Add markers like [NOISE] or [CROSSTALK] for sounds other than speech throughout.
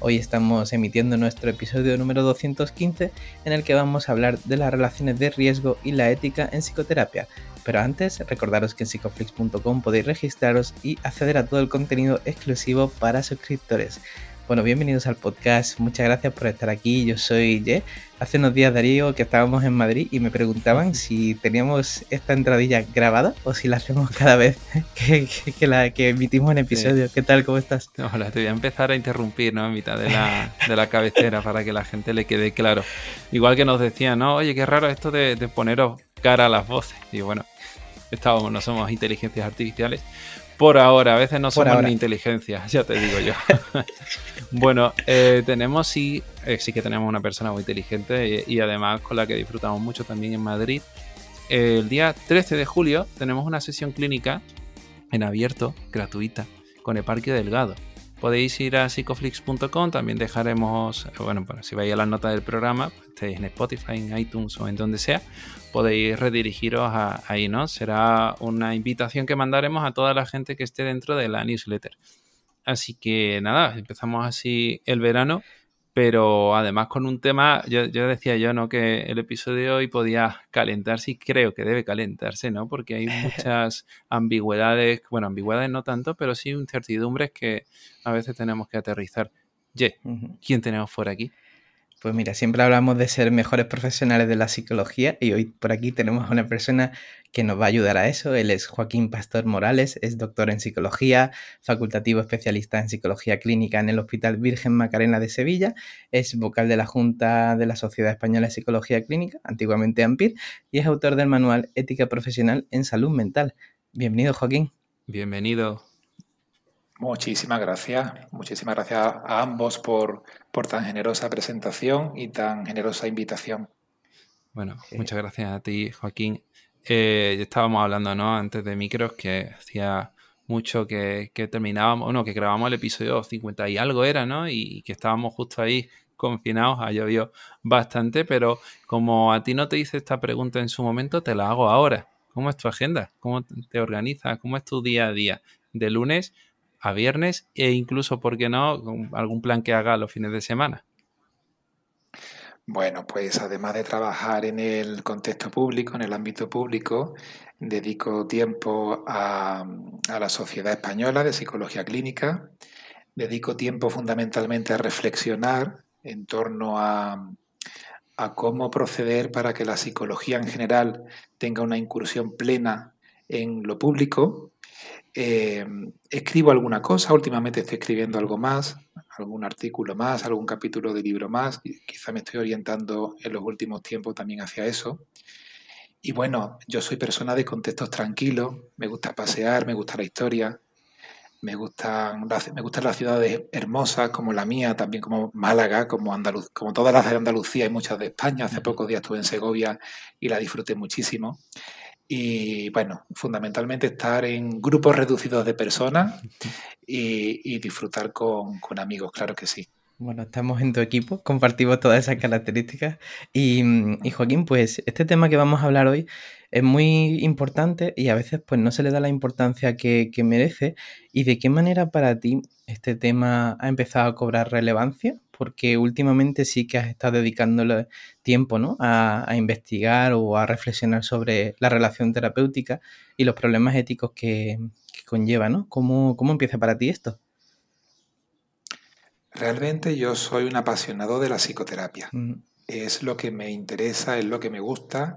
Hoy estamos emitiendo nuestro episodio número 215 en el que vamos a hablar de las relaciones de riesgo y la ética en psicoterapia. Pero antes, recordaros que en psicoflix.com podéis registraros y acceder a todo el contenido exclusivo para suscriptores. Bueno, bienvenidos al podcast. Muchas gracias por estar aquí. Yo soy Ye. Hace unos días, Darío, que estábamos en Madrid y me preguntaban si teníamos esta entradilla grabada o si la hacemos cada vez [LAUGHS] que, la, que emitimos un episodio. ¿Qué tal? ¿Cómo estás? Hola, te voy a empezar a interrumpir, ¿no? En mitad de la, de la cabecera para que la gente le quede claro. Igual que nos decían, ¿no? Oye, qué raro esto de, de poneros cara a las voces. Y bueno, estábamos, no somos inteligencias artificiales. Por ahora, a veces no somos ni inteligencia, [LAUGHS] ya te digo yo. [LAUGHS] bueno, eh, tenemos sí, eh, sí que tenemos una persona muy inteligente y, además con la que disfrutamos mucho también en Madrid. el día 13 de julio tenemos una sesión clínica en abierto, gratuita, con el Parque Delgado. Podéis ir a psicoflix.com, también dejaremos, bueno, si vais a las notas del programa, pues, estéis en Spotify, en iTunes o en donde sea, podéis redirigiros ahí, ¿no? Será una invitación que mandaremos a toda la gente que esté dentro de la newsletter. Así que nada, empezamos así el verano, pero además con un tema, yo, decía yo, ¿no? Que el episodio de hoy podía calentarse y creo que debe calentarse, ¿no? Porque hay [LAUGHS] muchas ambigüedades, bueno, ambigüedades no tanto, pero sí incertidumbres que a veces tenemos que aterrizar. Ye, ¿quién tenemos fuera aquí? Pues mira, siempre hablamos de ser mejores profesionales de la psicología y hoy por aquí tenemos a una persona que nos va a ayudar a eso. Él es Joaquín Pastor Morales, es doctor en psicología, facultativo especialista en psicología clínica en el Hospital Virgen Macarena de Sevilla, es vocal de la Junta de la Sociedad Española de Psicología Clínica, antiguamente AMPIR, y es autor del manual Ética Profesional en Salud Mental. Bienvenido, Joaquín. Bienvenido. Muchísimas gracias. Muchísimas gracias a ambos por, por tan generosa presentación y tan generosa invitación. Bueno, muchas gracias a ti, Joaquín. Eh, estábamos hablando, ¿no? Antes de micros que hacía mucho que, que terminábamos, no, que grabamos el episodio 50 y algo era, ¿no? Y, que estábamos justo ahí confinados, ha llovido bastante, pero como a ti no te hice esta pregunta en su momento, te la hago ahora. ¿Cómo es tu agenda? ¿Cómo te organizas? ¿Cómo es tu día a día? De lunes a viernes e incluso, ¿por qué no?, algún plan que haga los fines de semana. Bueno, pues además de trabajar en el contexto público, en el ámbito público, dedico tiempo a, la Sociedad Española de Psicología Clínica, dedico tiempo fundamentalmente a reflexionar en torno a, a cómo proceder para que la psicología en general tenga una incursión plena en lo público eh, escribo alguna cosa, últimamente estoy escribiendo algo más, algún artículo más, algún capítulo de libro más, quizá me estoy orientando en los últimos tiempos también hacia eso. Y bueno, yo soy persona de contextos tranquilos, me gusta pasear, me gusta la historia, me gustan, me gustan las ciudades hermosas como la mía, también como Málaga, como, Andaluz, como todas las de Andalucía y muchas de España. Hace pocos días estuve en Segovia y la disfruté muchísimo. Y bueno, fundamentalmente estar en grupos reducidos de personas y, disfrutar con, amigos, claro que sí. Bueno, estamos en tu equipo, compartimos todas esas características. Y, Joaquín, pues este tema que vamos a hablar hoy es muy importante y a veces pues no se le da la importancia que, que merece. ¿Y de qué manera para ti este tema ha empezado a cobrar relevancia? Porque últimamente sí que has estado dedicándole tiempo ¿no? a, investigar o a reflexionar sobre la relación terapéutica y los problemas éticos que, conlleva, ¿no? ¿Cómo, ¿Cómo empieza para ti esto? Realmente yo soy un apasionado de la psicoterapia. Es lo que me interesa, es lo que me gusta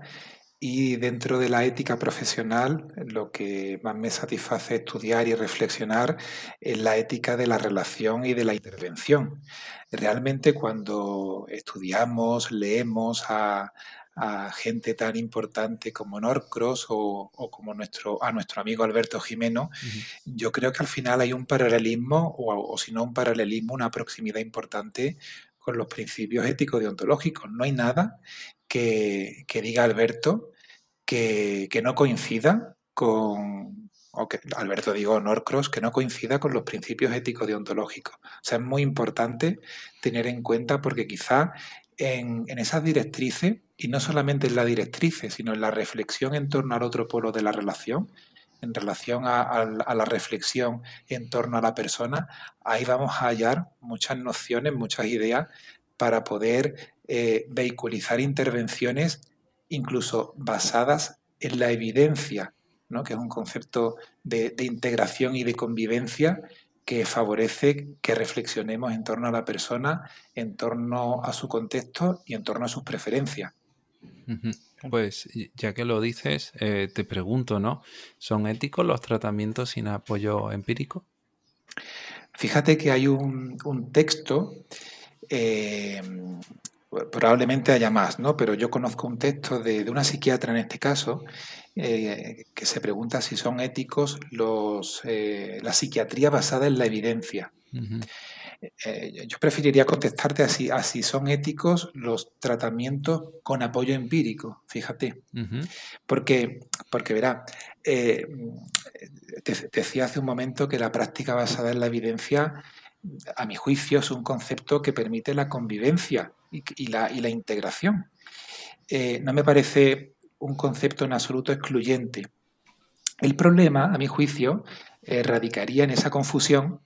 y dentro de la ética profesional, lo que más me satisface estudiar y reflexionar es la ética de la relación y de la intervención. Realmente cuando estudiamos, leemos a, gente tan importante como Norcross o, como nuestro, a nuestro amigo Alberto Jimeno, yo creo que al final hay un paralelismo, o, o si no un paralelismo, una proximidad importante con los principios éticos deontológicos. No hay nada que, diga Alberto que, que, no coincida con, o que Alberto digo Norcross, que no coincida con los principios éticos deontológicos. O sea, es muy importante tener en cuenta porque quizá en, en esas directrices, y no solamente en la directrices, sino en la reflexión en torno al otro polo de la relación, en relación a, la reflexión en torno a la persona, ahí vamos a hallar muchas nociones, muchas ideas para poder eh, vehiculizar intervenciones incluso basadas en la evidencia, ¿no? que es un concepto de, de integración y de convivencia que favorece que reflexionemos en torno a la persona, en torno a su contexto y en torno a sus preferencias. Pues ya que lo dices, eh, te pregunto, ¿no? ¿Son éticos los tratamientos sin apoyo empírico? Fíjate que hay un, texto, eh, probablemente haya más, ¿no? Pero yo conozco un texto de, una psiquiatra en este caso, eh, que se pregunta si son éticos los, la psiquiatría basada en la evidencia. Eh, yo preferiría contestarte así, así son éticos los tratamientos con apoyo empírico, fíjate. Porque, porque verá, eh, te, decía hace un momento que la práctica basada en la evidencia, a mi juicio, es un concepto que permite la convivencia y, la, integración. Eh, no me parece un concepto en absoluto excluyente. El problema, a mi juicio, radicaría en esa confusión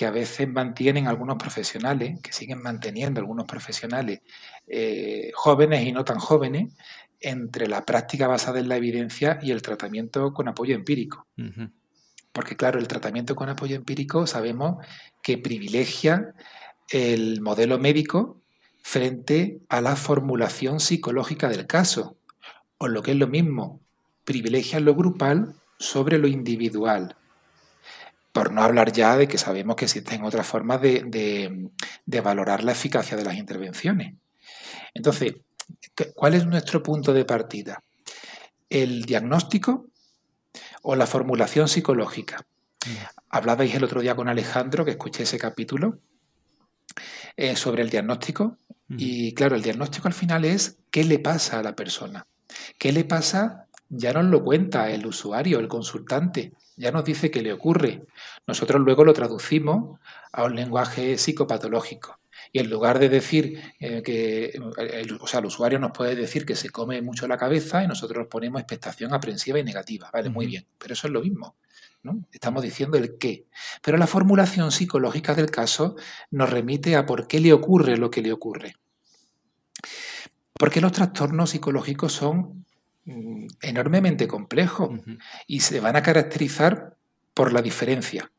que a veces mantienen algunos profesionales, que siguen manteniendo algunos profesionales eh, jóvenes y no tan jóvenes, entre la práctica basada en la evidencia y el tratamiento con apoyo empírico. Porque claro, el tratamiento con apoyo empírico sabemos que privilegia el modelo médico frente a la formulación psicológica del caso, o lo que es lo mismo, privilegia lo grupal sobre lo individual. Por no hablar ya de que sabemos que existen otras formas de, valorar la eficacia de las intervenciones. Entonces, ¿cuál es nuestro punto de partida? ¿El diagnóstico o la formulación psicológica? Mm. Hablabais el otro día con Alejandro, que escuché ese capítulo, eh, sobre el diagnóstico. Mm. Y claro, el diagnóstico al final es qué le pasa a la persona. ¿Qué le pasa? Ya nos lo cuenta el usuario, el consultante ya nos dice qué le ocurre. Nosotros luego lo traducimos a un lenguaje psicopatológico. Y en lugar de decir eh, que, el, o sea, el usuario nos puede decir que se come mucho la cabeza y nosotros ponemos expectación aprensiva y negativa. Vale, muy bien, pero eso es lo mismo. ¿no? Estamos diciendo el qué. Pero la formulación psicológica del caso nos remite a por qué le ocurre lo que le ocurre. Porque los trastornos psicológicos son Mm, enormemente complejo y se van a caracterizar por la diferencia,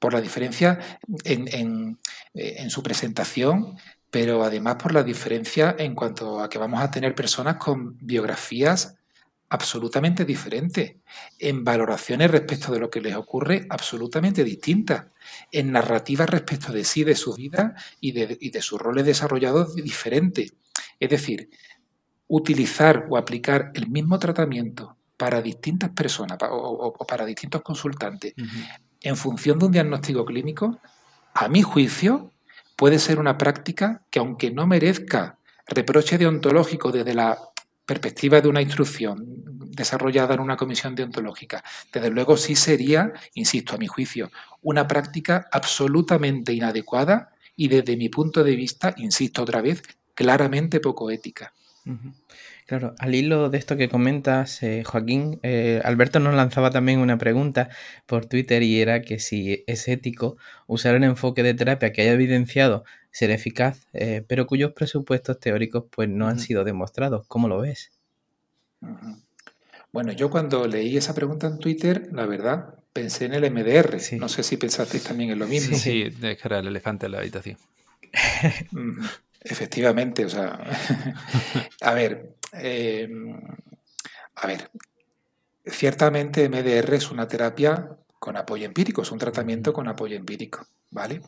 por la diferencia en, eh, en, su presentación, pero además por la diferencia en cuanto a que vamos a tener personas con biografías absolutamente diferentes, en valoraciones respecto de lo que les ocurre absolutamente distintas, en narrativas respecto de sí, de su vida y de, y de sus roles desarrollados diferentes. Es decir, utilizar o aplicar el mismo tratamiento para distintas personas o, para distintos consultantes en función de un diagnóstico clínico, a mi juicio, puede ser una práctica que aunque no merezca reproche deontológico desde la perspectiva de una instrucción desarrollada en una comisión deontológica, desde luego sí sería, insisto, a mi juicio, una práctica absolutamente inadecuada y desde mi punto de vista, insisto otra vez, claramente poco ética. Claro, al hilo de esto que comentas, eh, Joaquín, eh, Alberto nos lanzaba también una pregunta por Twitter y era que si es ético usar un enfoque de terapia que haya evidenciado ser eficaz, eh, pero cuyos presupuestos teóricos pues no han sido demostrados. ¿Cómo lo ves? Bueno, yo cuando leí esa pregunta en Twitter, la verdad, pensé en el MDR. No sé si pensasteis también en lo mismo. Sí, sí, que era el elefante en la habitación. Efectivamente, o sea, [LAUGHS] a ver, eh, a ver, ciertamente MDR es una terapia con apoyo empírico, es un tratamiento con apoyo empírico, ¿vale?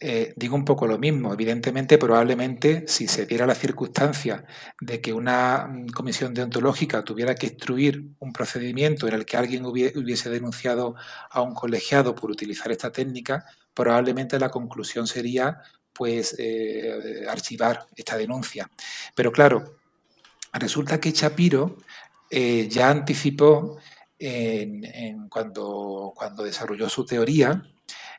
Eh, digo un poco lo mismo, evidentemente, probablemente si se diera la circunstancia de que una mm, comisión deontológica tuviera que instruir un procedimiento en el que alguien hubiese denunciado a un colegiado por utilizar esta técnica, probablemente la conclusión sería pues eh, archivar esta denuncia. Pero claro, resulta que Chapiro eh, ya anticipó cuando, cuando desarrolló su teoría,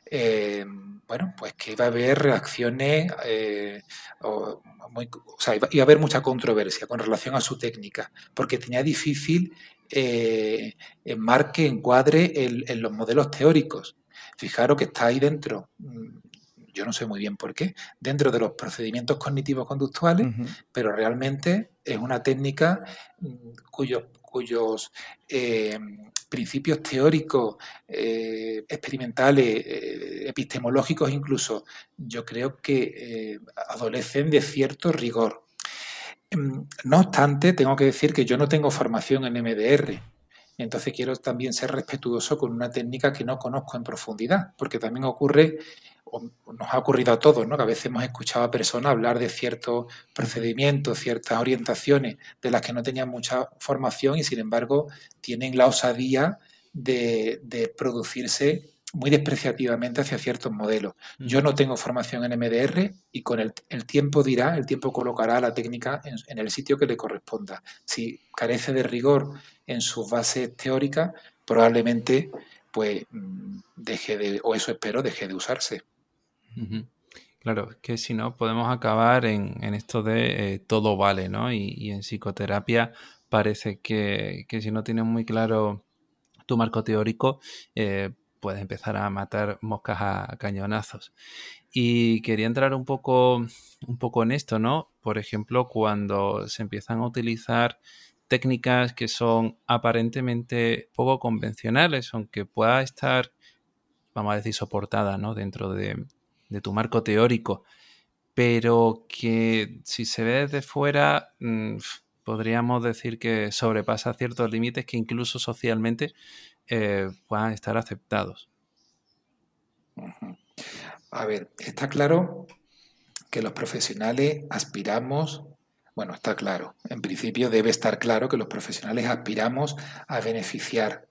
eh, bueno, pues que iba a haber reacciones, o, sea, iba, a haber mucha controversia con relación a su técnica, porque tenía difícil eh, enmarque, encuadre en, los modelos teóricos. Fijaros que está ahí dentro, mm, yo no sé muy bien por qué, dentro de los procedimientos cognitivos conductuales, pero realmente es una técnica mm, cuyos, cuyos eh, principios teóricos, eh, experimentales, eh, epistemológicos incluso, yo creo que adolecen de cierto rigor. Mm, no obstante, tengo que decir que yo no tengo formación en MDR. Entonces quiero también ser respetuoso con una técnica que no conozco en profundidad, porque también ocurre, nos ha ocurrido a todos, ¿no? que a veces hemos escuchado a personas hablar de ciertos procedimientos, ciertas orientaciones de las que no tenían mucha formación y sin embargo tienen la osadía de, de producirse muy despreciativamente hacia ciertos modelos. Yo no tengo formación en MDR y con el, tiempo dirá, el tiempo colocará la técnica en, el sitio que le corresponda. Si carece de rigor en sus bases teóricas, probablemente pues mm, deje de, o eso espero, deje de usarse. Claro, que si no podemos acabar en, esto de eh, todo vale, ¿no? Y, en psicoterapia parece que, si no tienes muy claro tu marco teórico, eh, puedes empezar a matar moscas a cañonazos. Y quería entrar un poco, un poco en esto, ¿no? Por ejemplo, cuando se empiezan a utilizar técnicas que son aparentemente poco convencionales, aunque pueda estar, vamos a decir, soportada, ¿no? Dentro de, tu marco teórico, pero que si se ve desde fuera, mm, podríamos decir que sobrepasa ciertos límites que incluso socialmente eh, puedan estar aceptados. A ver, está claro que los profesionales aspiramos, bueno, está claro, en principio debe estar claro que los profesionales aspiramos a beneficiar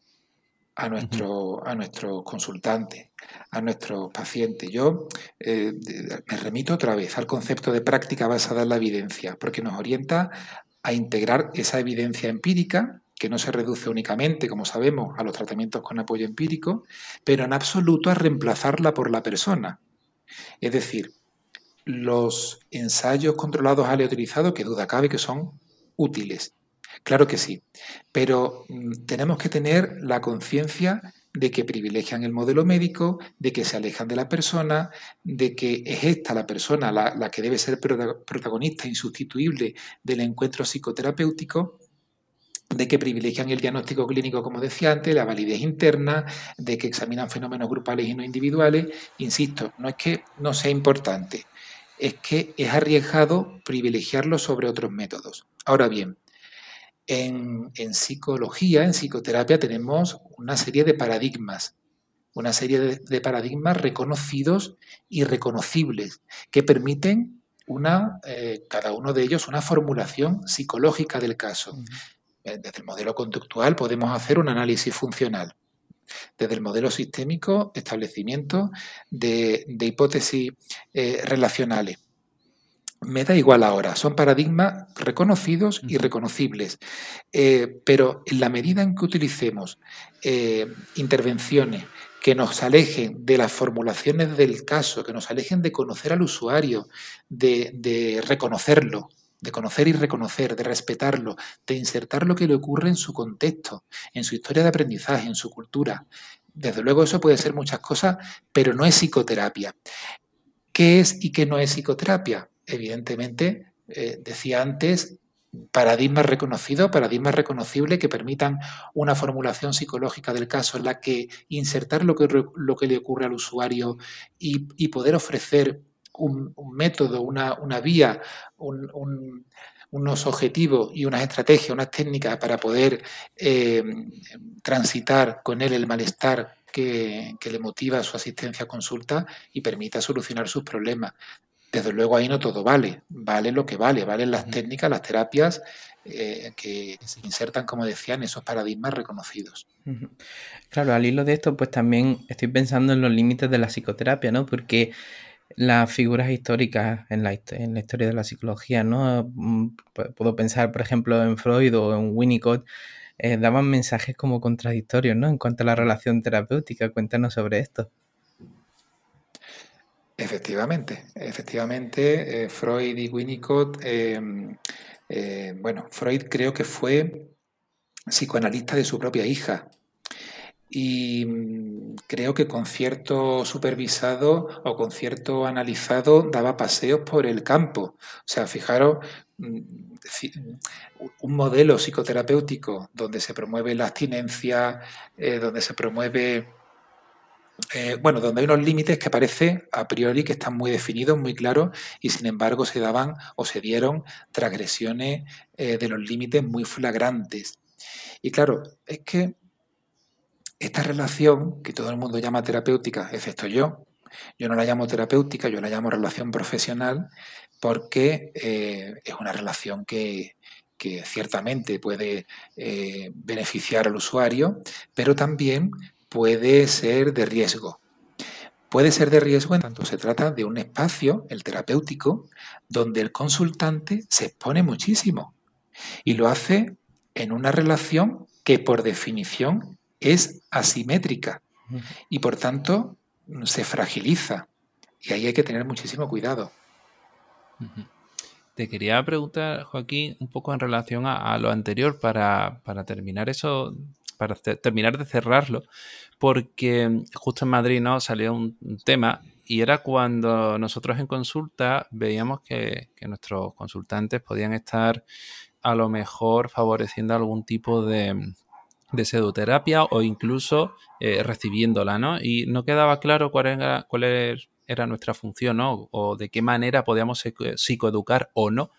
a nuestro, a nuestro consultante, a nuestro paciente. Yo eh, me remito otra vez al concepto de práctica basada en la evidencia, porque nos orienta a integrar esa evidencia empírica que no se reduce únicamente, como sabemos, a los tratamientos con apoyo empírico, pero en absoluto a reemplazarla por la persona. Es decir, los ensayos controlados aleatorizados, que duda cabe que son útiles. Claro que sí, pero mm, tenemos que tener la conciencia de que privilegian el modelo médico, de que se alejan de la persona, de que es esta la persona la, la que debe ser protagonista insustituible del encuentro psicoterapéutico de que privilegian el diagnóstico clínico, como decía antes, la validez interna, de que examinan fenómenos grupales y no individuales. Insisto, no es que no sea importante, es que es arriesgado privilegiarlo sobre otros métodos. Ahora bien, en, psicología, en psicoterapia, tenemos una serie de paradigmas, una serie de, paradigmas reconocidos y reconocibles que permiten una, eh, cada uno de ellos una formulación psicológica del caso. Eh, desde el modelo conductual podemos hacer un análisis funcional. Desde el modelo sistémico, establecimiento de, hipótesis eh, relacionales. Me da igual ahora, son paradigmas reconocidos y reconocibles, eh, pero en la medida en que utilicemos intervenciones que nos alejen de las formulaciones del caso, que nos alejen de conocer al usuario, de reconocerlo, de conocer y reconocer, de respetarlo, de insertar lo que le ocurre en su contexto, en su historia de aprendizaje, en su cultura. Desde luego eso puede ser muchas cosas, pero no es psicoterapia. ¿Qué es y qué no es psicoterapia? Evidentemente, eh, decía antes, paradigmas reconocidos, paradigmas reconocibles que permitan una formulación psicológica del caso en la que insertar lo que, lo que le ocurre al usuario y, poder ofrecer un, método, una, vía, unos objetivos y unas estrategias, unas técnicas para poder eh, transitar con él el malestar que, le motiva su asistencia a consulta y permita solucionar sus problemas. Desde luego ahí no todo vale, vale lo que vale, valen las técnicas, las terapias eh, que se insertan, como decía, en esos paradigmas reconocidos. Claro, al hilo de esto, pues también estoy pensando en los límites de la psicoterapia, ¿no? Porque las figuras históricas en la, en la historia de la psicología, ¿no? Mm, puedo pensar, por ejemplo, en Freud o en Winnicott, eh, daban mensajes como contradictorios, ¿no? En cuanto a la relación terapéutica, cuéntanos sobre esto. Efectivamente, efectivamente, eh, Freud y Winnicott, em, eh, bueno, Freud creo que fue psicoanalista de su propia hija y mm, creo que con cierto supervisado o con cierto analizado daba paseos por el campo. O sea, fijaros, mm, un modelo psicoterapéutico donde se promueve la abstinencia, eh, donde se promueve eh, bueno, donde hay unos límites que parece a priori que están muy definidos, muy claros, y sin embargo se daban o se dieron transgresiones eh, de los límites muy flagrantes. Y claro, es que esta relación, que todo el mundo llama terapéutica, excepto yo, yo no la llamo terapéutica, yo la llamo relación profesional, porque eh, es una relación que, ciertamente puede beneficiar al usuario, pero también puede ser de riesgo. Puede ser de riesgo en tanto se trata de un espacio, el terapéutico, donde el consultante se expone muchísimo y lo hace en una relación que por definición es asimétrica y por tanto se fragiliza. Y ahí hay que tener muchísimo cuidado. Te quería preguntar, Joaquín, un poco en relación a, lo anterior para, para terminar eso para terminar de cerrarlo, porque justo en Madrid ¿no? salió un, tema y era cuando nosotros en consulta veíamos que, nuestros consultantes podían estar a lo mejor favoreciendo algún tipo de, de pseudoterapia o incluso eh, recibiéndola, ¿no? Y no quedaba claro cuál era, cuál era nuestra función. O de qué manera podíamos psicoeducar o no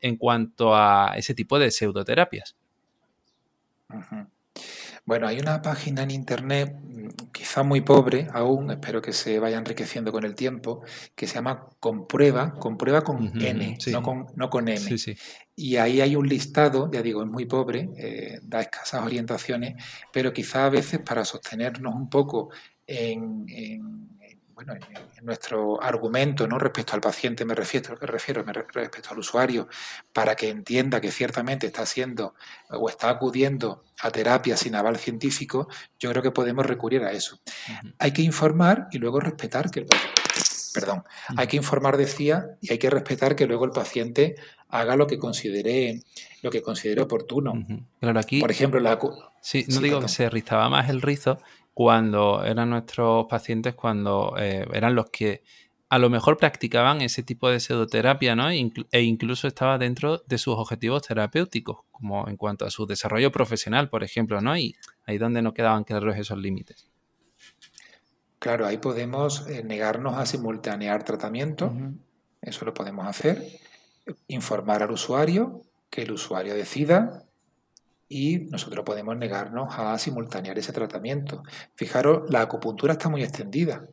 en cuanto a ese tipo de pseudoterapias. Bueno, hay una página en internet, mm, quizá muy pobre aún, espero que se vaya enriqueciendo con el tiempo, que se llama Comprueba, Comprueba con N, no, con, no con M. Y ahí hay un listado, ya digo, es muy pobre, eh, da escasas orientaciones, pero quizá a veces para sostenernos un poco en bueno, en, nuestro argumento ¿no? respecto al paciente, me refiero, me refiero respecto al usuario, para que entienda que ciertamente está haciendo o está acudiendo a terapia sin aval científico, yo creo que podemos recurrir a eso. Hay que informar y luego respetar que el perdón, hay que informar, decía, y hay que respetar que luego el paciente haga lo que considere lo que considere oportuno. Claro, aquí, por ejemplo, la sí, no digo que se rizaba más el rizo, cuando eran nuestros pacientes, cuando eh, eran los que a lo mejor practicaban ese tipo de pseudoterapia, ¿no? e incluso estaba dentro de sus objetivos terapéuticos, como en cuanto a su desarrollo profesional, por ejemplo, ¿no? Y ahí donde no quedaban claros esos límites. Claro, ahí podemos eh, negarnos a simultanear tratamiento, eso lo podemos hacer, informar al usuario, que el usuario decida y nosotros podemos negarnos a simultanear ese tratamiento. Fijaros, la acupuntura está muy extendida.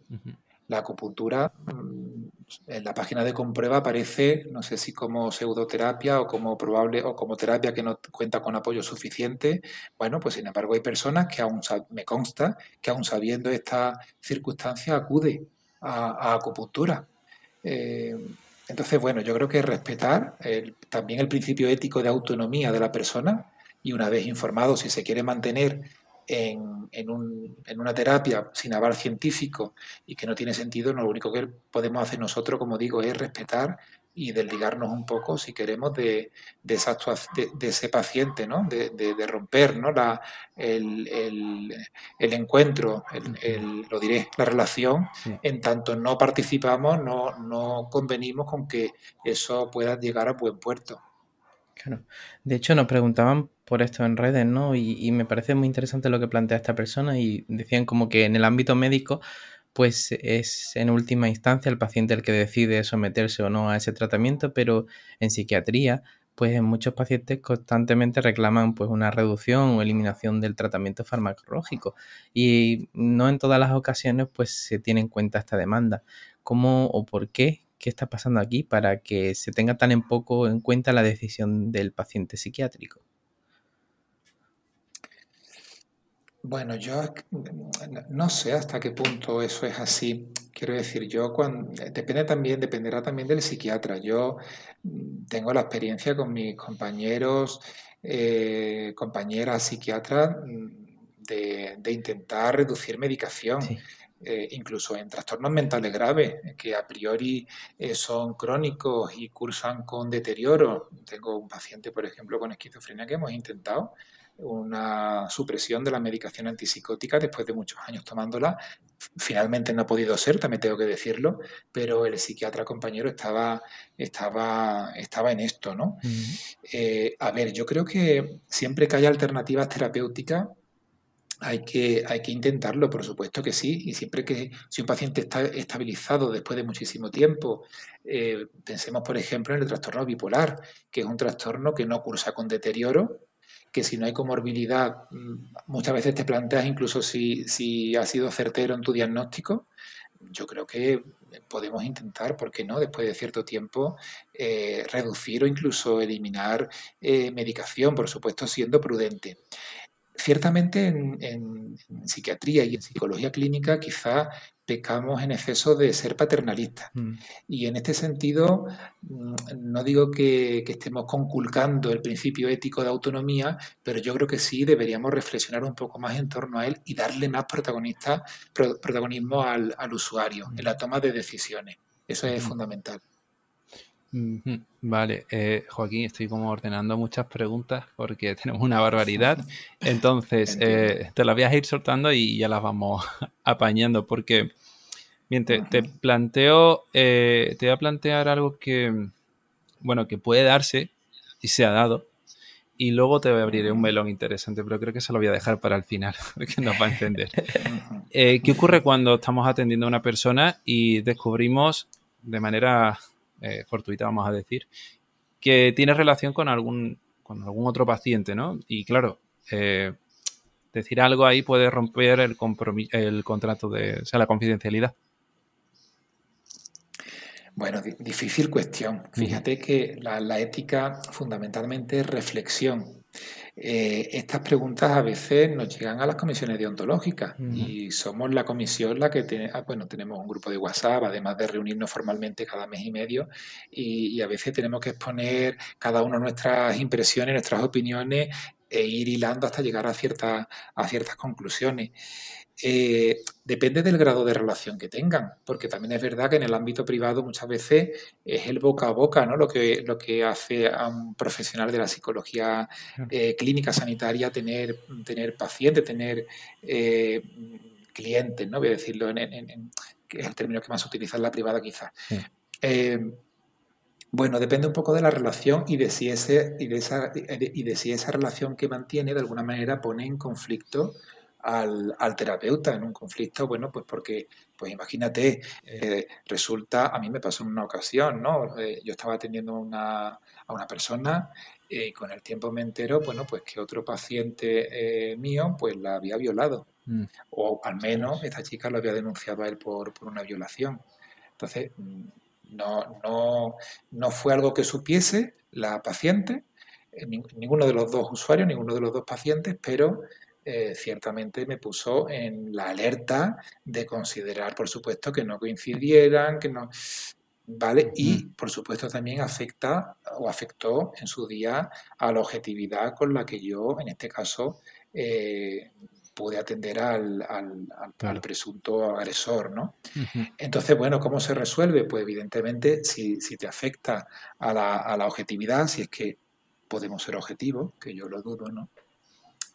La acupuntura mm, en la página de comprueba aparece, no sé si como pseudoterapia o como probable o como terapia que no cuenta con apoyo suficiente. Bueno, pues sin embargo hay personas que aún me consta que aún sabiendo esta circunstancia acude a, acupuntura. Eh, entonces, bueno, yo creo que respetar también el principio ético de autonomía de la persona y una vez informado si se quiere mantener en, una terapia sin aval científico y que no tiene sentido, lo único que podemos hacer nosotros, como digo, es respetar y desligarnos un poco, si queremos, de, de, de, ese paciente, ¿no? de, romper ¿no? La, el, encuentro, lo diré, la relación, en tanto no participamos, no, no convenimos con que eso pueda llegar a buen puerto. Claro. De hecho, nos preguntaban por esto en redes, ¿no? Y, me parece muy interesante lo que plantea esta persona y decían como que en el ámbito médico, pues es en última instancia el paciente el que decide someterse o no a ese tratamiento, pero en psiquiatría, pues en muchos pacientes constantemente reclaman pues una reducción o eliminación del tratamiento farmacológico y no en todas las ocasiones pues se tiene en cuenta esta demanda. ¿Cómo o por qué qué está pasando aquí para que se tenga tan en poco en cuenta la decisión del paciente psiquiátrico. Bueno, yo no sé hasta qué punto eso es así. Quiero decir, yo cuando, depende también, dependerá también del psiquiatra. Yo mm, tengo la experiencia con mis compañeros, eh, compañeras psiquiatras mm, de, intentar reducir medicación. Eh, incluso en trastornos mentales graves, que a priori eh, son crónicos y cursan con deterioro. Tengo un paciente, por ejemplo, con esquizofrenia que hemos intentado una supresión de la medicación antipsicótica después de muchos años tomándola. Finalmente no ha podido ser, también tengo que decirlo, pero el psiquiatra compañero estaba, estaba, estaba en esto, ¿no? Eh, a ver, yo creo que siempre que haya alternativas terapéuticas, hay que, hay que intentarlo, por supuesto que sí, y siempre que si un paciente está estabilizado después de muchísimo tiempo, eh, pensemos por ejemplo en el trastorno bipolar, que es un trastorno que no cursa con deterioro, que si no hay comorbilidad, mm, muchas veces te planteas incluso si, si has sido certero en tu diagnóstico. Yo creo que podemos intentar, ¿por qué no?, después de cierto tiempo, eh, reducir o incluso eliminar eh, medicación, por supuesto, siendo prudente. Ciertamente en, psiquiatría y en psicología clínica quizá pecamos en exceso de ser paternalistas. Mm. Y en este sentido, mm, no digo que, estemos conculcando el principio ético de autonomía, pero yo creo que sí deberíamos reflexionar un poco más en torno a él y darle más protagonista, protagonismo al, al usuario en la toma de decisiones. Eso es fundamental. Vale, eh, Joaquín, estoy como ordenando muchas preguntas porque [LAUGHS] tenemos una barbaridad. [LAUGHS] Entonces, eh, te las voy a ir soltando y ya las vamos [LAUGHS] apañando porque, bien, te, planteo, eh, te voy a plantear algo que, bueno, que puede darse y se ha dado. Y luego te voy a abrir un melón interesante, pero creo que se lo voy a dejar para el final, porque nos va a encender. ¿Qué ocurre cuando estamos atendiendo a una persona y descubrimos de manera eh, fortuita, vamos a decir, que tiene relación con algún, con algún otro paciente, ¿no? Y claro, eh, decir algo ahí puede romper el, el contrato de, o sea, la confidencialidad. Bueno, difícil cuestión. Fíjate que la, la, ética fundamentalmente es reflexión. Eh, estas preguntas a veces nos llegan a las comisiones deontológicas y somos la comisión la que tiene, ah, bueno, tenemos un grupo de WhatsApp, además de reunirnos formalmente cada mes y medio y, a veces tenemos que exponer cada uno nuestras impresiones, nuestras opiniones e ir hilando hasta llegar a, ciertas a ciertas conclusiones. Eh, depende del grado de relación que tengan, porque también es verdad que en el ámbito privado muchas veces es el boca a boca ¿no? lo, que, lo que hace a un profesional de la psicología eh, clínica sanitaria tener, tener pacientes, tener eh, clientes, ¿no? voy a decirlo, en, el término que más utiliza en la privada quizás. Bueno, depende un poco de la relación y de si ese y de esa y de si esa relación que mantiene de alguna manera pone en conflicto al, terapeuta en un conflicto, bueno, pues porque, pues imagínate, eh, resulta, a mí me pasó en una ocasión, ¿no? Eh, yo estaba atendiendo una, a una persona y con el tiempo me entero, bueno, pues que otro paciente eh, mío, pues la había violado. Mm. O al menos esta chica lo había denunciado a él por, por una violación. Entonces, mm, no, no, no fue algo que supiese la paciente, ninguno de los dos usuarios, ninguno de los dos pacientes, pero eh, ciertamente me puso en la alerta de considerar, por supuesto, que no coincidieran, que no... ¿Vale? Y, por supuesto, también afecta o afectó en su día a la objetividad con la que yo, en este caso, eh, pude atender al, al, presunto agresor, ¿no? Entonces, bueno, ¿cómo se resuelve? Pues evidentemente, si, si te afecta a la, a la objetividad, si es que podemos ser objetivos, que yo lo dudo, ¿no?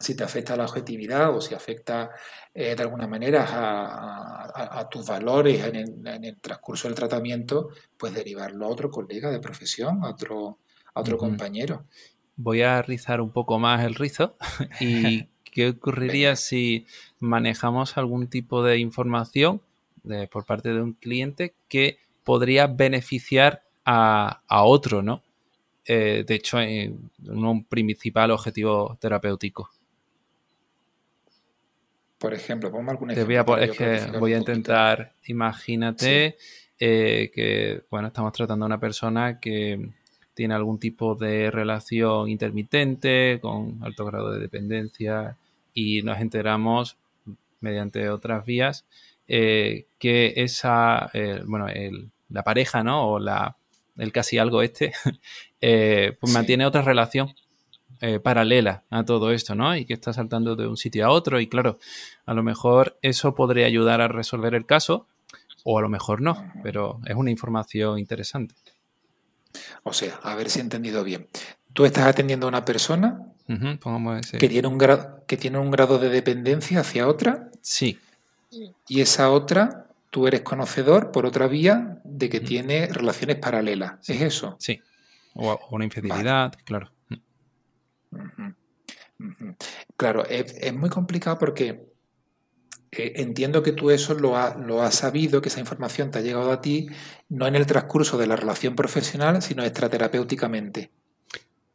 si te afecta la objetividad o si afecta eh, de alguna manera a, tus valores en el, transcurso del tratamiento, pues derivarlo a otro colega de profesión, a otro, a otro compañero. Voy a rizar un poco más el rizo [LAUGHS] y qué ocurriría si manejamos algún tipo de información por parte de un cliente que podría beneficiar a, otro, ¿no? Eh, de hecho, en un principal objetivo terapéutico. Por ejemplo, ponme algún ejemplo. Voy a, es que voy a intentar, imagínate eh, que, bueno, estamos tratando a una persona que tiene algún tipo de relación intermitente con alto grado de dependencia y nos enteramos mediante otras vías eh, que esa, eh, bueno, la pareja, ¿no? O la, el casi algo este, [LAUGHS] pues mantiene otra relación paralela a todo esto, ¿no? Y que está saltando de un sitio a otro. Y claro, a lo mejor eso podría ayudar a resolver el caso, o a lo mejor no, pero es una información interesante. O sea, a ver si he entendido bien. Tú estás atendiendo a una persona que, tiene un grado, que tiene un grado de dependencia hacia otra. Sí. Y esa otra, tú eres conocedor por otra vía de que tiene relaciones paralelas. ¿Es eso? Sí. O, una infidelidad, claro. Claro, es, muy complicado porque eh, entiendo que tú eso lo, lo, has sabido, que esa información te ha llegado a ti, no en el transcurso de la relación profesional, sino extraterapéuticamente.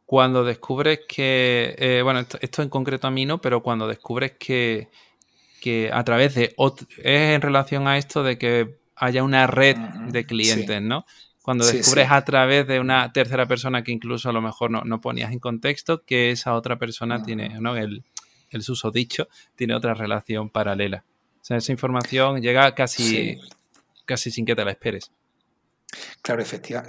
Cuando descubres que, eh, bueno, esto, en concreto a mí no, pero cuando descubres que, que a través de, es en relación a esto de que haya una red de clientes, ¿no? Cuando descubres a través de una tercera persona que incluso a lo mejor no, no ponías en contexto, que esa otra persona tiene, ¿no? El, el susodicho, tiene otra relación paralela. O sea, esa información llega casi, casi sin que te la esperes. Claro,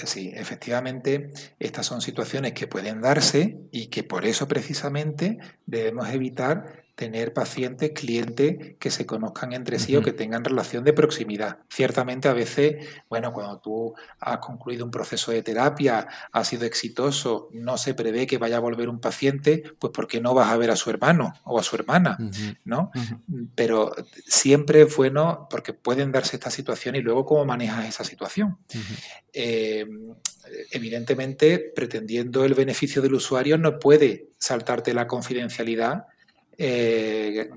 sí, efectivamente, estas son situaciones que pueden darse y que por eso precisamente debemos evitar tener pacientes, clientes que se conozcan entre sí o que tengan relación de proximidad. Ciertamente a veces, bueno, cuando tú has concluido un proceso de terapia, ha sido exitoso, no se prevé que vaya a volver un paciente, pues porque no vas a ver a su hermano o a su hermana, ¿no? Pero siempre es bueno, porque pueden darse esta situación y luego cómo manejas esa situación. Eh, evidentemente, pretendiendo el beneficio del usuario, no puede saltarte la confidencialidad eh,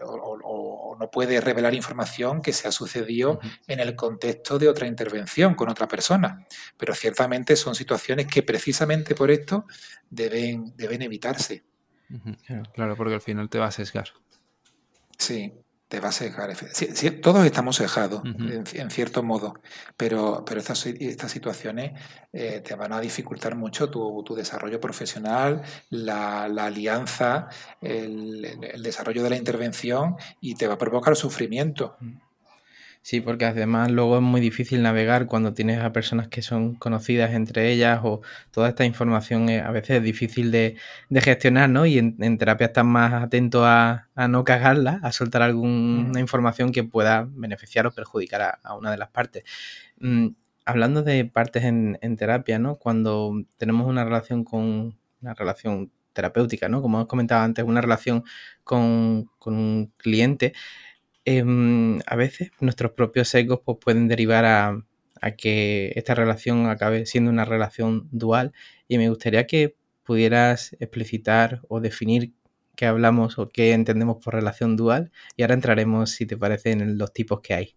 o, no puede revelar información que se ha sucedido en el contexto de otra intervención con otra persona. Pero ciertamente son situaciones que precisamente por esto deben, deben evitarse. Claro, porque al final te va a sesgar. Sí, te va a sesgar. todos estamos cejados, en, cierto modo, pero, pero estas, estas situaciones eh, te van a dificultar mucho tu, desarrollo profesional, la, alianza, el, el, desarrollo de la intervención y te va a provocar sufrimiento. Sí, porque además luego es muy difícil navegar cuando tienes a personas que son conocidas entre ellas o toda esta información a veces es difícil de, gestionar, ¿no? Y en, terapia estás más atento a, no cagarla, a soltar alguna información que pueda beneficiar o perjudicar a, una de las partes. Mm, hablando de partes en, terapia, ¿no? Cuando tenemos una relación con una relación terapéutica, ¿no? Como hemos comentado antes, una relación con, con un cliente, Em, a veces nuestros propios sesgos pues, pueden derivar a, que esta relación acabe siendo una relación dual y me gustaría que pudieras explicitar o definir qué hablamos o qué entendemos por relación dual y ahora entraremos, si te parece, en los tipos que hay.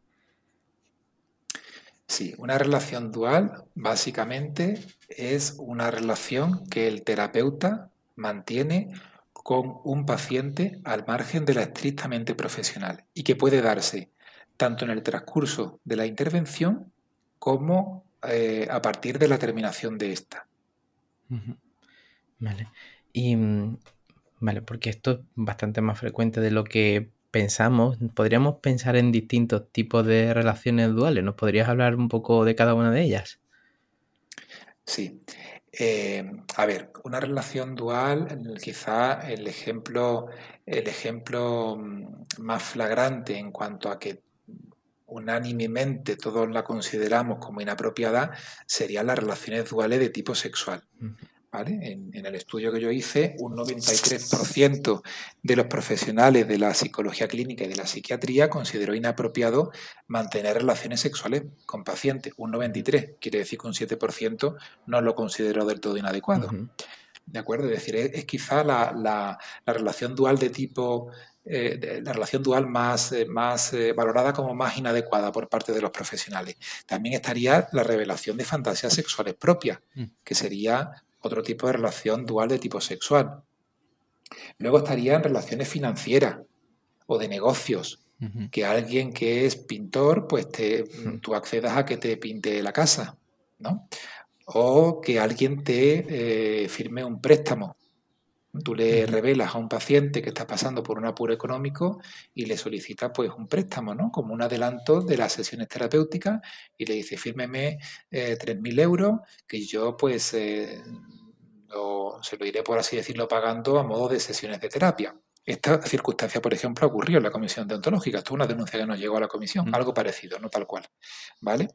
Sí, una relación dual básicamente es una relación que el terapeuta mantiene con un paciente al margen de la estrictamente profesional y que puede darse tanto en el transcurso de la intervención como eh, a partir de la terminación de esta. Vale. Y mm, vale, porque esto es bastante más frecuente de lo que pensamos. Podríamos pensar en distintos tipos de relaciones duales. ¿Nos podrías hablar un poco de cada una de ellas? Sí. Eh, a ver, una relación dual, quizá el ejemplo, el ejemplo mm, más flagrante en cuanto a que unánimemente todos la consideramos como inapropiada, serían las relaciones duales de tipo sexual. En, el estudio que yo hice, un 93% de los profesionales de la psicología clínica y de la psiquiatría consideró inapropiado mantener relaciones sexuales con pacientes. Un 93%, quiere decir que un 7% no lo consideró del todo inadecuado. ¿De acuerdo? Es decir, es, quizá la, relación dual de tipo eh, la relación dual más, eh, más eh, valorada como más inadecuada por parte de los profesionales. También estaría la revelación de fantasías sexuales propias, mm. que sería otro tipo de relación dual de tipo sexual. Luego estarían relaciones financieras o de negocios, que alguien que es pintor, pues te, tú accedas a que te pinte la casa, ¿no? O que alguien te eh, firme un préstamo, Tú le revelas a un paciente que está pasando por un apuro económico y le solicitas pues un préstamo, ¿no? Como un adelanto de las sesiones terapéuticas y le dice, fírmeme eh, 3.000 euros que yo pues eh, se lo iré, por así decirlo, pagando a modo de sesiones de terapia. Esta circunstancia, por ejemplo, ocurrió en la comisión deontológica. Esto es una denuncia que nos llegó a la comisión, algo parecido, no tal cual. ¿Vale?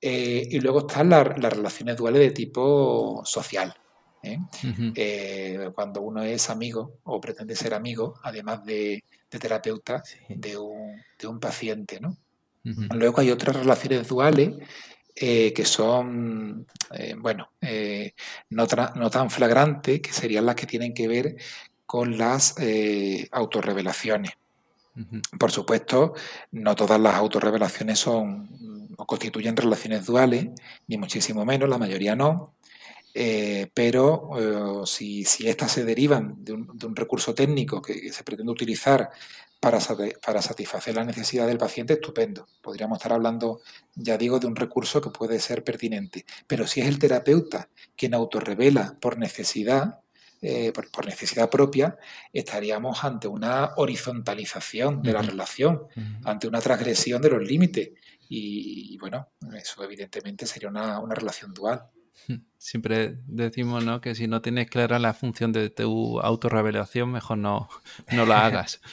Eh, y luego están las relaciones duales de tipo social. ¿Eh? Eh, cuando uno es amigo o pretende ser amigo, además de, terapeuta, de, un, paciente. ¿no? Luego hay otras relaciones duales que son, bueno, no, no, tan flagrantes, que serían las que tienen que ver con las autorrevelaciones. Por supuesto, no todas las autorrevelaciones son o constituyen relaciones duales, ni muchísimo menos, la mayoría no. Eh, pero eh, si, si éstas se derivan de un, recurso técnico que, se pretende utilizar para, para, satisfacer la necesidad del paciente, estupendo. Podríamos estar hablando, ya digo, de un recurso que puede ser pertinente. Pero si es el terapeuta quien autorrevela por necesidad, eh, por, necesidad propia, estaríamos ante una horizontalización de la relación, ante una transgresión de los límites. Y, bueno, eso evidentemente sería una, una relación dual. [LAUGHS] Siempre decimos ¿no? que si no tienes clara la función de tu autorrevelación, mejor no, [LAUGHS] no la hagas. [LAUGHS]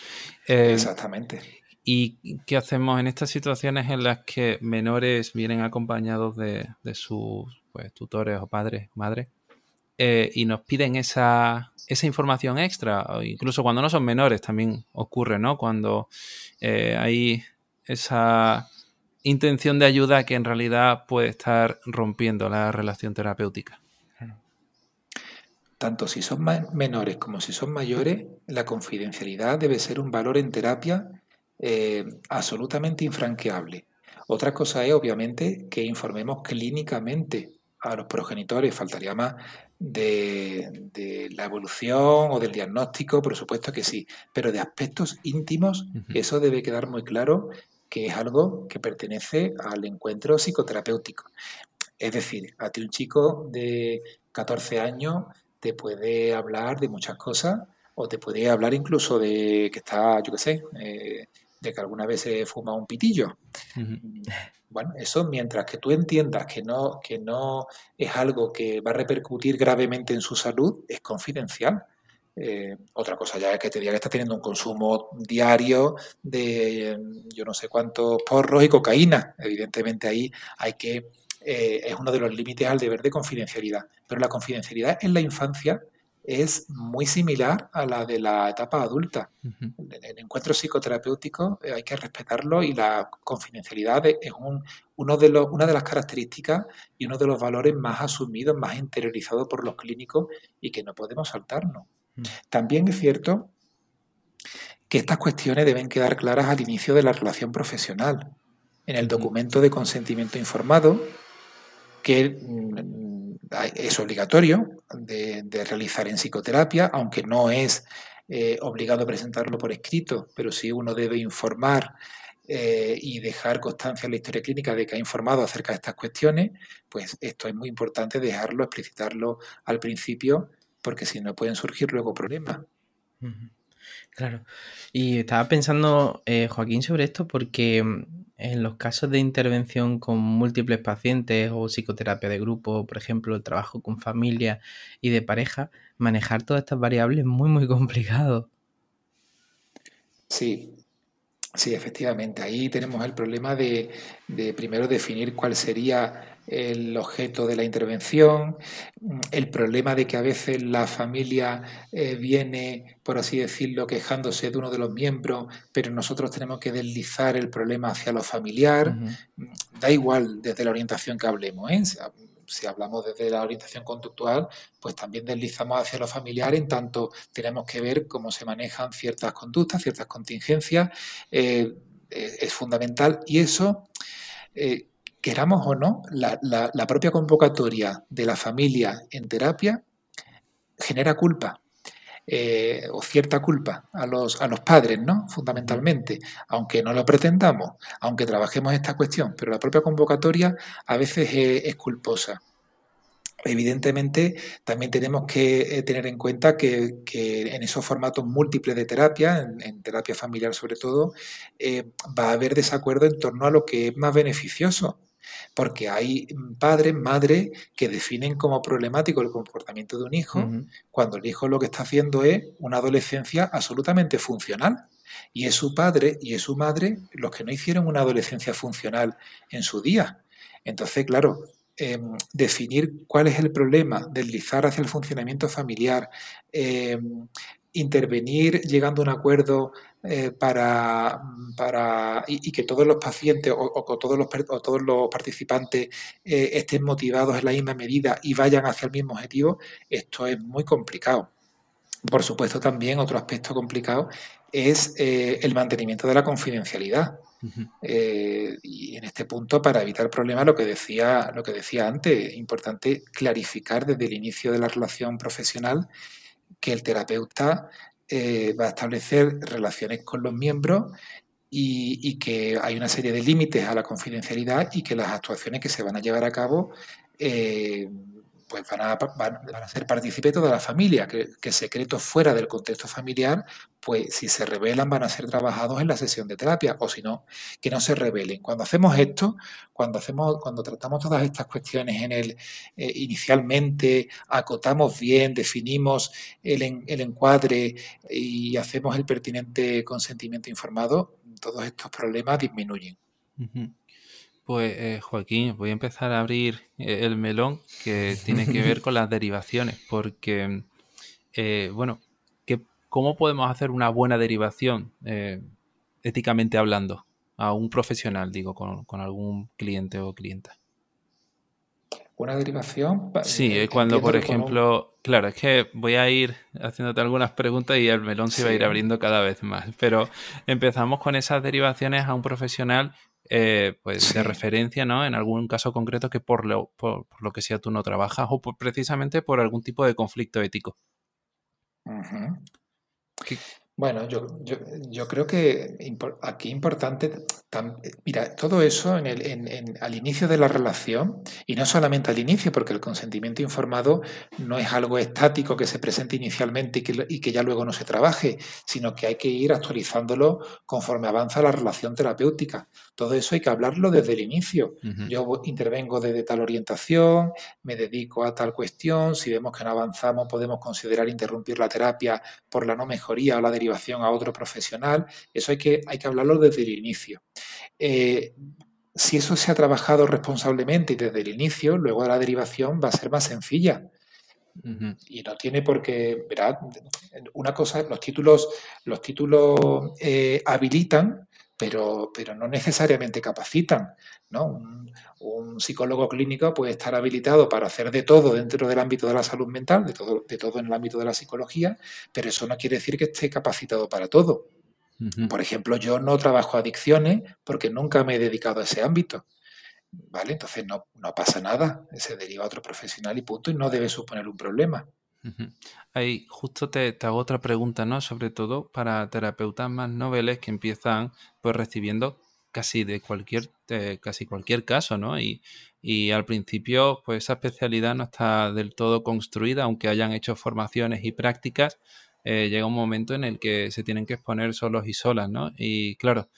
Eh, Exactamente. ¿Y qué hacemos en estas situaciones en las que menores vienen acompañados de, sus pues, tutores o padres, madres, eh, y nos piden esa, esa, información extra? O incluso cuando no son menores también ocurre, ¿no? Cuando eh, hay esa intención de ayuda que en realidad puede estar rompiendo la relación terapéutica. Tanto si son menores como si son mayores, la confidencialidad debe ser un valor en terapia eh, absolutamente infranqueable. Otra cosa es, obviamente, que informemos clínicamente a los progenitores, faltaría más, de, la evolución o del diagnóstico, por supuesto que sí, pero de aspectos íntimos, eso debe quedar muy claro que es algo que pertenece al encuentro psicoterapéutico. Es decir, a ti un chico de 14 años te puede hablar de muchas cosas o te puede hablar incluso de que está, yo qué sé, eh, de que alguna vez se fuma un pitillo. Bueno, eso mientras que tú entiendas que no, que no es algo que va a repercutir gravemente en su salud, es confidencial. Eh, otra cosa ya es que te diga que está teniendo un consumo diario de yo no sé cuántos porros y cocaína. Evidentemente ahí hay que, eh, es uno de los límites al deber de confidencialidad. Pero la confidencialidad en la infancia es muy similar a la de la etapa adulta. El encuentro psicoterapéutico eh, hay que respetarlo y la confidencialidad es un, uno de los, una de las características y uno de los valores más asumidos, más interiorizados por los clínicos y que no podemos saltarnos. También es cierto que estas cuestiones deben quedar claras al inicio de la relación profesional. En el documento de consentimiento informado, que mm, es obligatorio de, realizar en psicoterapia, aunque no es eh, obligado a presentarlo por escrito, pero sí uno debe informar eh, y dejar constancia en la historia clínica de que ha informado acerca de estas cuestiones, pues esto es muy importante dejarlo, explicitarlo al principio porque si no pueden surgir luego problemas. Claro. Y estaba pensando, eh, Joaquín, sobre esto porque mm, en los casos de intervención con múltiples pacientes o psicoterapia de grupo, por ejemplo, el trabajo con familia y de pareja, manejar todas estas variables es muy, muy [LAUGHS] complicado. Sí, sí, efectivamente. Ahí tenemos el problema de, de primero definir cuál sería el objeto de la intervención, el problema de que a veces la familia eh, viene, por así decirlo, quejándose de uno de los miembros, pero nosotros tenemos que deslizar el problema hacia lo familiar. Da igual desde la orientación que hablemos. ¿eh? Si hablamos desde la orientación conductual, pues también deslizamos hacia lo familiar en tanto tenemos que ver cómo se manejan ciertas conductas, ciertas contingencias. Eh, es fundamental y eso queramos o no, la, propia convocatoria de la familia en terapia genera culpa. Eh, o cierta culpa a los, a los padres, ¿no? Fundamentalmente, aunque no lo pretendamos, aunque trabajemos esta cuestión, pero la propia convocatoria a veces es, culposa. Evidentemente, también tenemos que eh, tener en cuenta que, en esos formatos múltiples de terapia, en, terapia familiar sobre todo, eh, va a haber desacuerdo en torno a lo que es más beneficioso. Porque hay padres, madres que definen como problemático el comportamiento de un hijo cuando el hijo lo que está haciendo es una adolescencia absolutamente funcional. Y es su padre y es su madre los que no hicieron una adolescencia funcional en su día. Entonces, claro, Em, definir cuál es el problema, deslizar hacia el funcionamiento familiar, em, intervenir llegando a un acuerdo eh, para, para y, que todos los pacientes o, todos, los, todos los participantes eh, estén motivados en la misma medida y vayan hacia el mismo objetivo, esto es muy complicado. Por supuesto, también otro aspecto complicado es eh, el mantenimiento de la confidencialidad. Eh, y en este punto, para evitar problemas, lo que decía, lo que decía antes, es importante clarificar desde el inicio de la relación profesional que el terapeuta eh, va a establecer relaciones con los miembros y, que hay una serie de límites a la confidencialidad y que las actuaciones que se van a llevar a cabo pues van a, van, a ser partícipes de la familia, que, secretos fuera del contexto familiar, pues si se revelan van a ser trabajados en la sesión de terapia, o si no, que no se revelen. Cuando hacemos esto, cuando hacemos, cuando tratamos todas estas cuestiones en el eh, inicialmente, acotamos bien, definimos el, el encuadre y hacemos el pertinente consentimiento informado, todos estos problemas disminuyen. Pues eh, Joaquín, voy a empezar a abrir eh, el melón que tiene que ver con [LAUGHS] las derivaciones, porque, eh, bueno, ¿cómo podemos hacer una buena derivación éticamente hablando a un profesional, digo, con, algún cliente o clienta? ¿Una derivación? Sí, cuando, por ejemplo, claro, es que voy a ir haciéndote algunas preguntas y el melón se va a ir abriendo cada vez más, pero empezamos con esas derivaciones a un profesional eh, pues de referencia, ¿no? En algún caso concreto que por lo, por, lo que sea tú no trabajas o precisamente por algún tipo de conflicto ético. Bueno, yo, yo, yo, creo que aquí importante, mira, todo eso en el, en, al inicio de la relación, y no solamente al inicio, porque el consentimiento informado no es algo estático que se presente inicialmente y que, y que ya luego no se trabaje, sino que hay que ir actualizándolo conforme avanza la relación terapéutica. Todo eso hay que hablarlo desde el inicio. Yo intervengo desde tal orientación, me dedico a tal cuestión, si vemos que no avanzamos podemos considerar interrumpir la terapia por la no mejoría o la derivación a otro profesional. Eso hay que, hay que hablarlo desde el inicio. Eh, si eso se ha trabajado responsablemente y desde el inicio, luego la derivación va a ser más sencilla. Y no tiene por qué, una cosa, los títulos, los títulos eh, habilitan, pero, pero no necesariamente capacitan. ¿no? Un, psicólogo clínico puede estar habilitado para hacer de todo dentro del ámbito de la salud mental, de todo, de todo en el ámbito de la psicología, pero eso no quiere decir que esté capacitado para todo. Por ejemplo, yo no trabajo adicciones porque nunca me he dedicado a ese ámbito. ¿Vale? Entonces no, no pasa nada, se deriva a otro profesional y punto, y no debe suponer un problema. Ahí justo te, hago otra pregunta, ¿no? Sobre todo para terapeutas más noveles que empiezan pues recibiendo casi de cualquier, casi cualquier caso, ¿no? Y, al principio, pues esa especialidad no está del todo construida, aunque hayan hecho formaciones y prácticas, eh, llega un momento en el que se tienen que exponer solos y solas, ¿no? Y claro,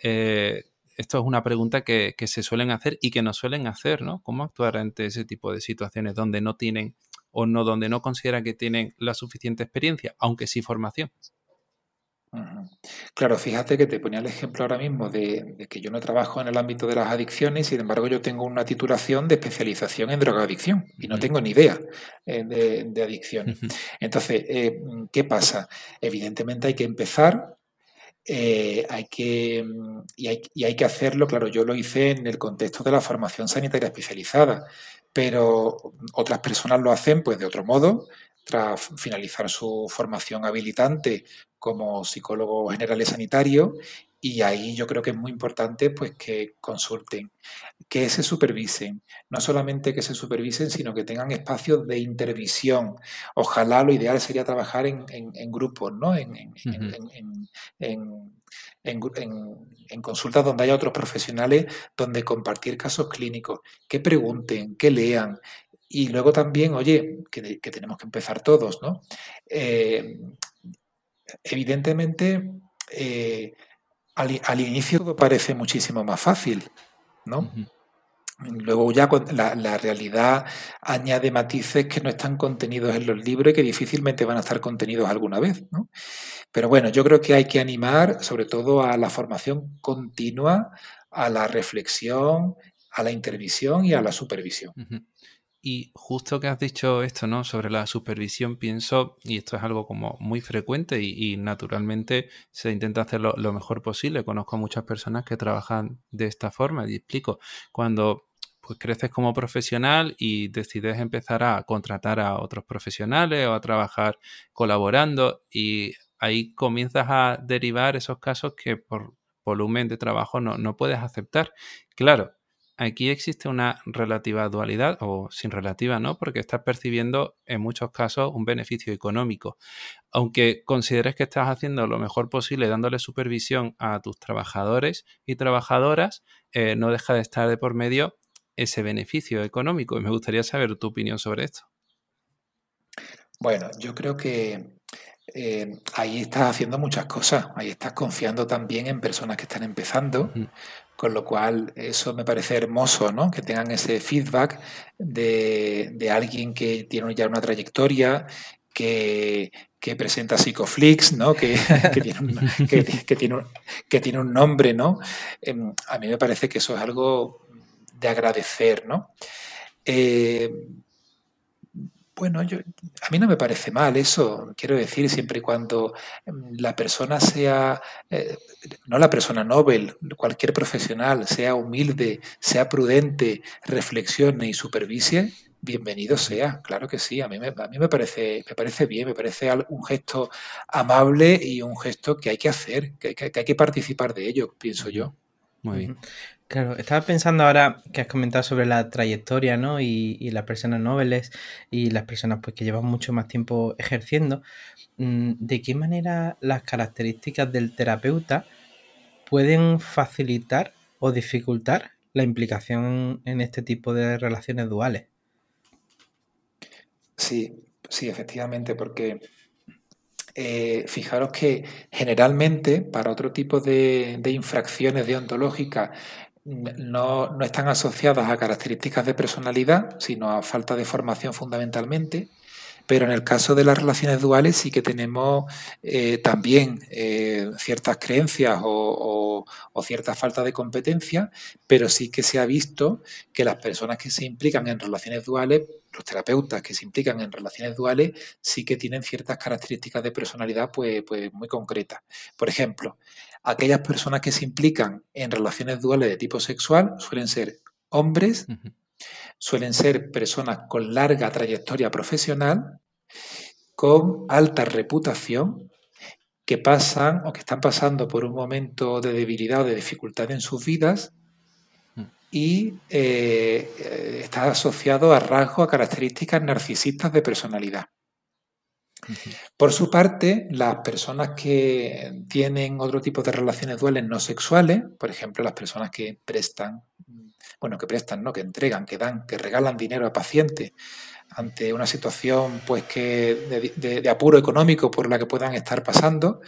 eh, esto es una pregunta que, que, se suelen hacer y que no suelen hacer, ¿no? ¿Cómo actuar ante ese tipo de situaciones donde no tienen o no donde no consideran que tienen la suficiente experiencia, aunque sí formación. Claro, fíjate que te ponía el ejemplo ahora mismo de, que yo no trabajo en el ámbito de las adicciones, sin embargo yo tengo una titulación de especialización en drogadicción y no tengo ni idea eh, de, adicción. Entonces, eh, ¿qué pasa? Evidentemente hay que empezar eh, hay que, y hay, y hay, que hacerlo, claro, yo lo hice en el contexto de la formación sanitaria especializada, pero otras personas lo hacen pues de otro modo, tras finalizar su formación habilitante como psicólogo general y sanitario y ahí yo creo que es muy importante pues que consulten, que se supervisen, no solamente que se supervisen, sino que tengan espacios de intervisión. Ojalá lo ideal sería trabajar en, grupos, ¿no? En, en, consultas donde haya otros profesionales, donde compartir casos clínicos, que pregunten, que lean, Y luego también, oye, que, tenemos que empezar todos, ¿no? Eh, evidentemente, eh, al, inicio todo parece muchísimo más fácil, ¿no? Luego ya la, la, realidad añade matices que no están contenidos en los libros y que difícilmente van a estar contenidos alguna vez. ¿no? Pero bueno, yo creo que hay que animar sobre todo a la formación continua, a la reflexión, a la intervisión y a la supervisión. Y justo que has dicho esto, ¿no? Sobre la supervisión, pienso, y esto es algo como muy frecuente y, naturalmente se intenta hacerlo lo mejor posible. Conozco muchas personas que trabajan de esta forma y explico. Cuando pues creces como profesional y decides empezar a contratar a otros profesionales o a trabajar colaborando y ahí comienzas a derivar esos casos que por volumen de trabajo no, no puedes aceptar. Claro, aquí existe una relativa dualidad o sin relativa, ¿no? Porque estás percibiendo en muchos casos un beneficio económico. Aunque consideres que estás haciendo lo mejor posible dándole supervisión a tus trabajadores y trabajadoras, eh, no deja de estar de por medio ese beneficio económico. Y me gustaría saber tu opinión sobre esto. Bueno, yo creo que eh, ahí estás haciendo muchas cosas. Ahí estás confiando también en personas que están empezando, con lo cual eso me parece hermoso, ¿no? Que tengan ese feedback de, alguien que tiene ya una trayectoria, que, presenta Psicoflix, ¿no? [LAUGHS] Que, tiene un, que, tiene un, nombre, ¿no? Em, a mí me parece que eso es algo de agradecer, ¿no? Eh, bueno, yo, a mí no me parece mal eso, quiero decir, siempre y cuando em, la persona sea, eh, no la persona Nobel, cualquier profesional, sea humilde, sea prudente, reflexione y supervise, bienvenido sea, claro que sí, a mí me, a mí me, parece, me parece bien, me parece un gesto amable y un gesto que hay que hacer, que, hay que participar de ello, pienso yo. Muy bien. Claro, estaba pensando ahora que has comentado sobre la trayectoria, ¿no? Y, las personas nobles y las personas pues, que llevan mucho más tiempo ejerciendo. Mm, ¿De qué manera las características del terapeuta pueden facilitar o dificultar la implicación en este tipo de relaciones duales? Sí, sí, efectivamente, porque eh, fijaros que generalmente para otro tipo de, de infracciones deontológicas no, no, están asociadas a características de personalidad, sino a falta de formación fundamentalmente. Pero en el caso de las relaciones duales sí que tenemos eh, también eh, ciertas creencias o, cierta falta de competencia, pero sí que se ha visto que las personas que se implican en relaciones duales, los terapeutas que se implican en relaciones duales, sí que tienen ciertas características de personalidad pues, pues muy concretas. Por ejemplo, aquellas personas que se implican en relaciones duales de tipo sexual suelen ser hombres, suelen ser personas con larga trayectoria profesional, con alta reputación, que pasan o que están pasando por un momento de debilidad o de dificultad en sus vidas mm. y eh, eh, está asociado a rasgos, a características narcisistas de personalidad. Por su parte, las personas que tienen otro tipo de relaciones duales no sexuales, por ejemplo, las personas que prestan, bueno, que prestan, no, que entregan, que dan, que regalan dinero a pacientes ante una situación pues que de, apuro económico por la que puedan estar pasando,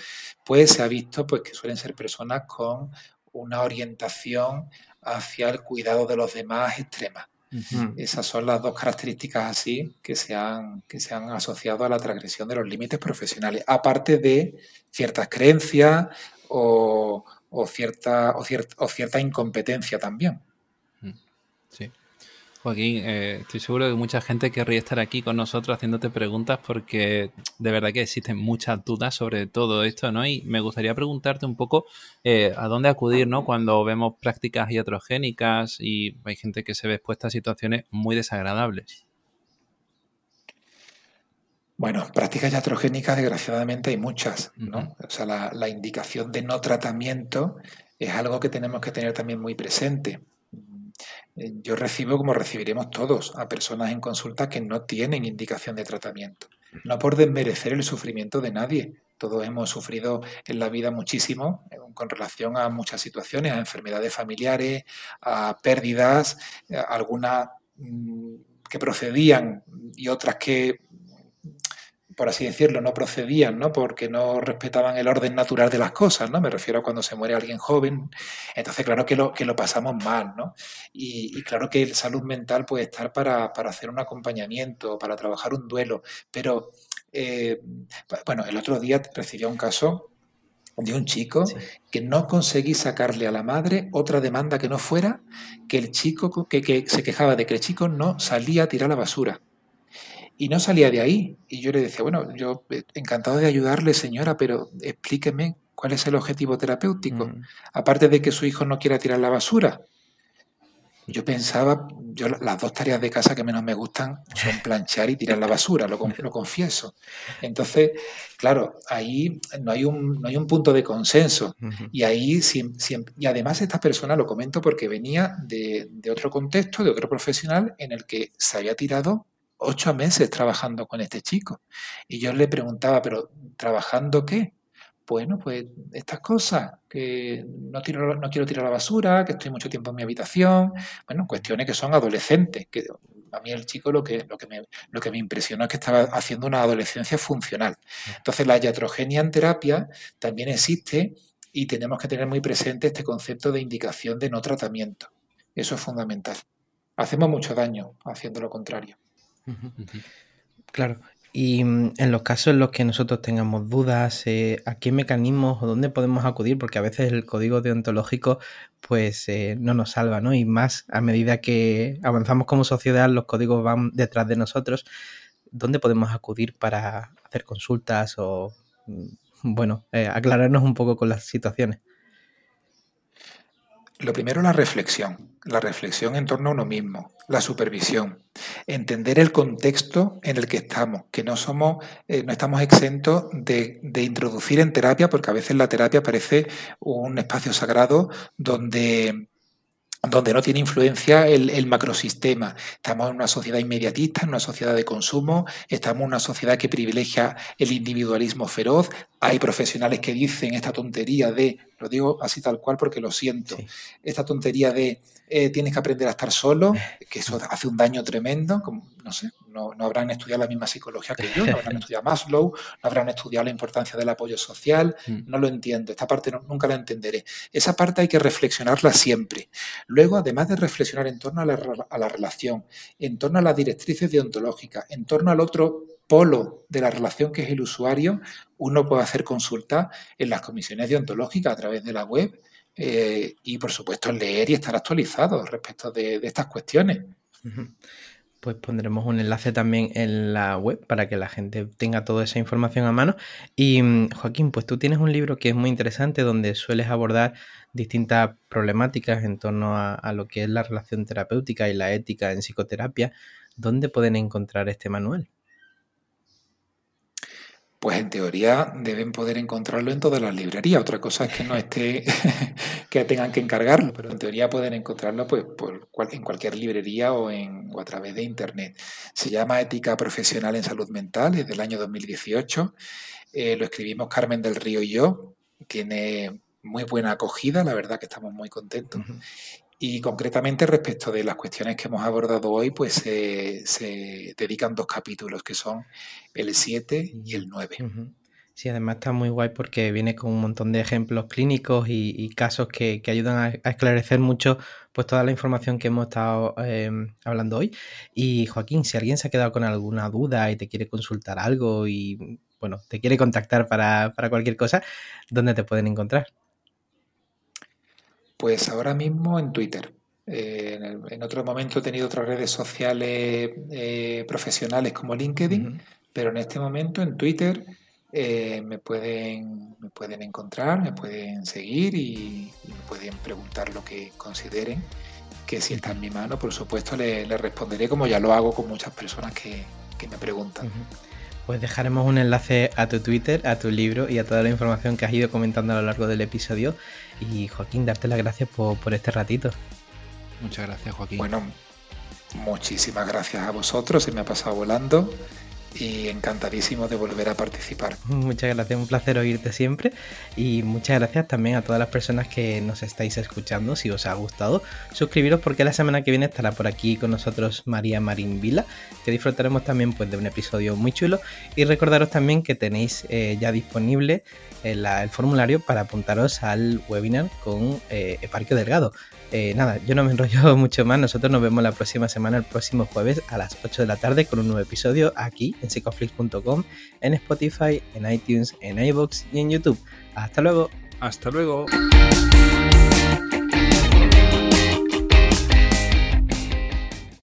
pues se ha visto pues que suelen ser personas con una orientación hacia el cuidado de los demás extrema. Esas son las dos características así que se, han, que se han asociado a la transgresión de los límites profesionales, aparte de ciertas creencias o, cierta, o, o cierta incompetencia también. Sí. Joaquín, eh, estoy seguro que mucha gente querría estar aquí con nosotros haciéndote preguntas porque de verdad que existen muchas dudas sobre todo esto, ¿no? Y me gustaría preguntarte un poco eh, a dónde acudir, ¿no? Cuando vemos prácticas iatrogénicas y hay gente que se ve expuesta a situaciones muy desagradables. Bueno, prácticas iatrogénicas desgraciadamente hay muchas, ¿no? O sea, la indicación de no tratamiento es algo que tenemos que tener también muy presente yo recibo, como recibiremos todos, a personas en consulta que no tienen indicación de tratamiento. No por desmerecer el sufrimiento de nadie. Todos hemos sufrido en la vida muchísimo eh, con relación a muchas situaciones, a enfermedades familiares, a pérdidas, algunas mm, que procedían y otras que por así decirlo, no procedían, ¿no? Porque no respetaban el orden natural de las cosas, ¿no? Me refiero a cuando se muere alguien joven. Entonces, claro que lo, que lo pasamos mal, ¿no? Y, claro que salud mental puede estar para, hacer un acompañamiento, para trabajar un duelo. Pero, eh, bueno, el otro día recibí un caso de un chico que no conseguí sacarle a la madre otra demanda que no fuera que el chico que, que se quejaba de que el chico no salía a tirar la basura. Y no salía de ahí. Y yo le decía, bueno, yo eh, encantado de ayudarle, señora, pero explíqueme cuál es el objetivo terapéutico. Mm. Aparte de que su hijo no quiera tirar la basura. Yo pensaba, yo las dos tareas de casa que menos me gustan son [LAUGHS] planchar y tirar la basura, lo, lo confieso. Entonces, claro, ahí no hay un, no hay un punto de consenso. Y ahí, y además esta persona, lo comento porque venía de, de otro contexto, de otro profesional, en el que se había tirado ocho meses trabajando con este chico. Y yo le preguntaba, pero ¿trabajando qué? Bueno, pues estas cosas, que no, tiro, no quiero tirar la basura, que estoy mucho tiempo en mi habitación, bueno, cuestiones que son adolescentes, que a mí el chico lo que, lo que, me, lo que me impresionó es que estaba haciendo una adolescencia funcional. Entonces la iatrogenia en terapia también existe y tenemos que tener muy presente este concepto de indicación de no tratamiento. Eso es fundamental. Hacemos mucho daño haciendo lo contrario. Claro. Y mm, en los casos en los que nosotros tengamos dudas, eh, ¿a qué mecanismos o dónde podemos acudir? Porque a veces el código deontológico pues eh, no nos salva, ¿no? Y más a medida que avanzamos como sociedad, los códigos van detrás de nosotros. ¿Dónde podemos acudir para hacer consultas o, mm, bueno, eh, aclararnos un poco con las situaciones? Lo primero, la reflexión. La reflexión en torno a uno mismo, la supervisión, entender el contexto en el que estamos, que no somos, eh, no estamos exentos de, de, introducir en terapia, porque a veces la terapia parece un espacio sagrado donde donde no tiene influencia el, macrosistema. Estamos en una sociedad inmediatista, en una sociedad de consumo, estamos en una sociedad que privilegia el individualismo feroz. Hay profesionales que dicen esta tontería de, lo digo así tal cual porque lo siento, esta tontería de eh, tienes que aprender a estar solo, que eso hace un daño tremendo, como, no sé, no, habrán estudiado la misma psicología que yo, no habrán estudiado Maslow, no habrán estudiado la importancia del apoyo social, mm. no lo entiendo, esta parte nunca la entenderé. Esa parte hay que reflexionarla siempre. Luego, además de reflexionar en torno a la, relación, en torno a las directrices deontológicas, en torno al otro polo de la relación que es el usuario, uno puede hacer consulta en las comisiones deontológicas a través de la web eh, y, por supuesto, leer y estar actualizado respecto de, de estas cuestiones pues pondremos un enlace también en la web para que la gente tenga toda esa información a mano. Y mm, Joaquín, pues tú tienes un libro que es muy interesante donde sueles abordar distintas problemáticas en torno a, lo que es la relación terapéutica y la ética en psicoterapia. ¿Dónde pueden encontrar este manual? Pues en teoría deben poder encontrarlo en todas las librerías. Otra cosa es que no esté, [LAUGHS] que tengan que encargarlo, pero en teoría pueden encontrarlo pues, en cualquier librería o, en, a través de internet. Se llama Ética Profesional en Salud Mental, es del año 2018. Eh, lo escribimos Carmen del Río y yo. Tiene muy buena acogida, la verdad que estamos muy contentos. Y concretamente respecto de las cuestiones que hemos abordado hoy, pues se dedican dos capítulos, que son el 7 y el 9. Sí, además está muy guay porque viene con un montón de ejemplos clínicos y, casos que, ayudan a, esclarecer mucho pues toda la información que hemos estado em, hablando hoy. Y Joaquín, si alguien se ha quedado con alguna duda y te quiere consultar algo y bueno, te quiere contactar para, para cualquier cosa, ¿dónde te pueden encontrar? Pues ahora mismo en Twitter. Eh, en, otro momento he tenido otras redes sociales eh, profesionales como LinkedIn, pero en este momento en Twitter eh, me, pueden, me pueden encontrar, me pueden seguir y, me pueden preguntar lo que consideren que si está en mi mano, por supuesto le, responderé como ya lo hago con muchas personas que, me preguntan. Pues dejaremos un enlace a tu Twitter, a tu libro y a toda la información que has ido comentando a lo largo del episodio. Y Joaquín, darte las gracias por, este ratito. Muchas gracias, Joaquín. Bueno, muchísimas gracias a vosotros, se me ha pasado volando. Y encantadísimo de volver a participar. Muchas gracias, un placer oírte siempre y muchas gracias también a todas las personas que nos estáis escuchando. Si os ha gustado, suscribiros porque la semana que viene estará por aquí con nosotros María Marín Vila, que disfrutaremos también pues, de un episodio muy chulo y recordaros también que tenéis eh, ya disponible el, el, formulario para apuntaros al webinar con eh, Eparquio Delgado. Eh, nada, yo no me enrollo [LAUGHS] mucho más. Nosotros nos vemos la próxima semana, el próximo jueves a las 8 de la tarde con un nuevo episodio aquí en psicoflix.com, en Spotify, en iTunes, en iBox y en YouTube. Hasta luego. Hasta luego.